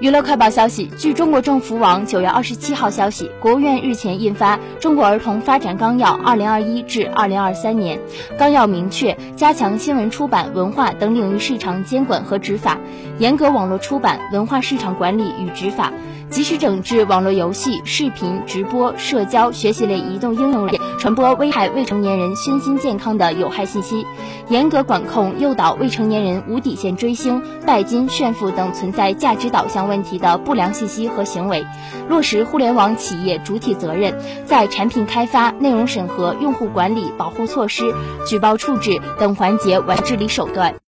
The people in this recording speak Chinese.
娱乐快报消息：据中国政府网九月二十七号消息，国务院日前印发《中国儿童发展纲要（二零二一至二零二三年）》，纲要明确加强新闻出版、文化等领域市场监管和执法，严格网络出版文化市场管理与执法。及时整治网络游戏、视频直播、社交、学习类移动应用类传播危害未成年人身心健康的有害信息，严格管控诱导未成年人无底线追星、拜金、炫富等存在价值导向问题的不良信息和行为，落实互联网企业主体责任，在产品开发、内容审核、用户管理、保护措施、举报处置等环节完治理手段。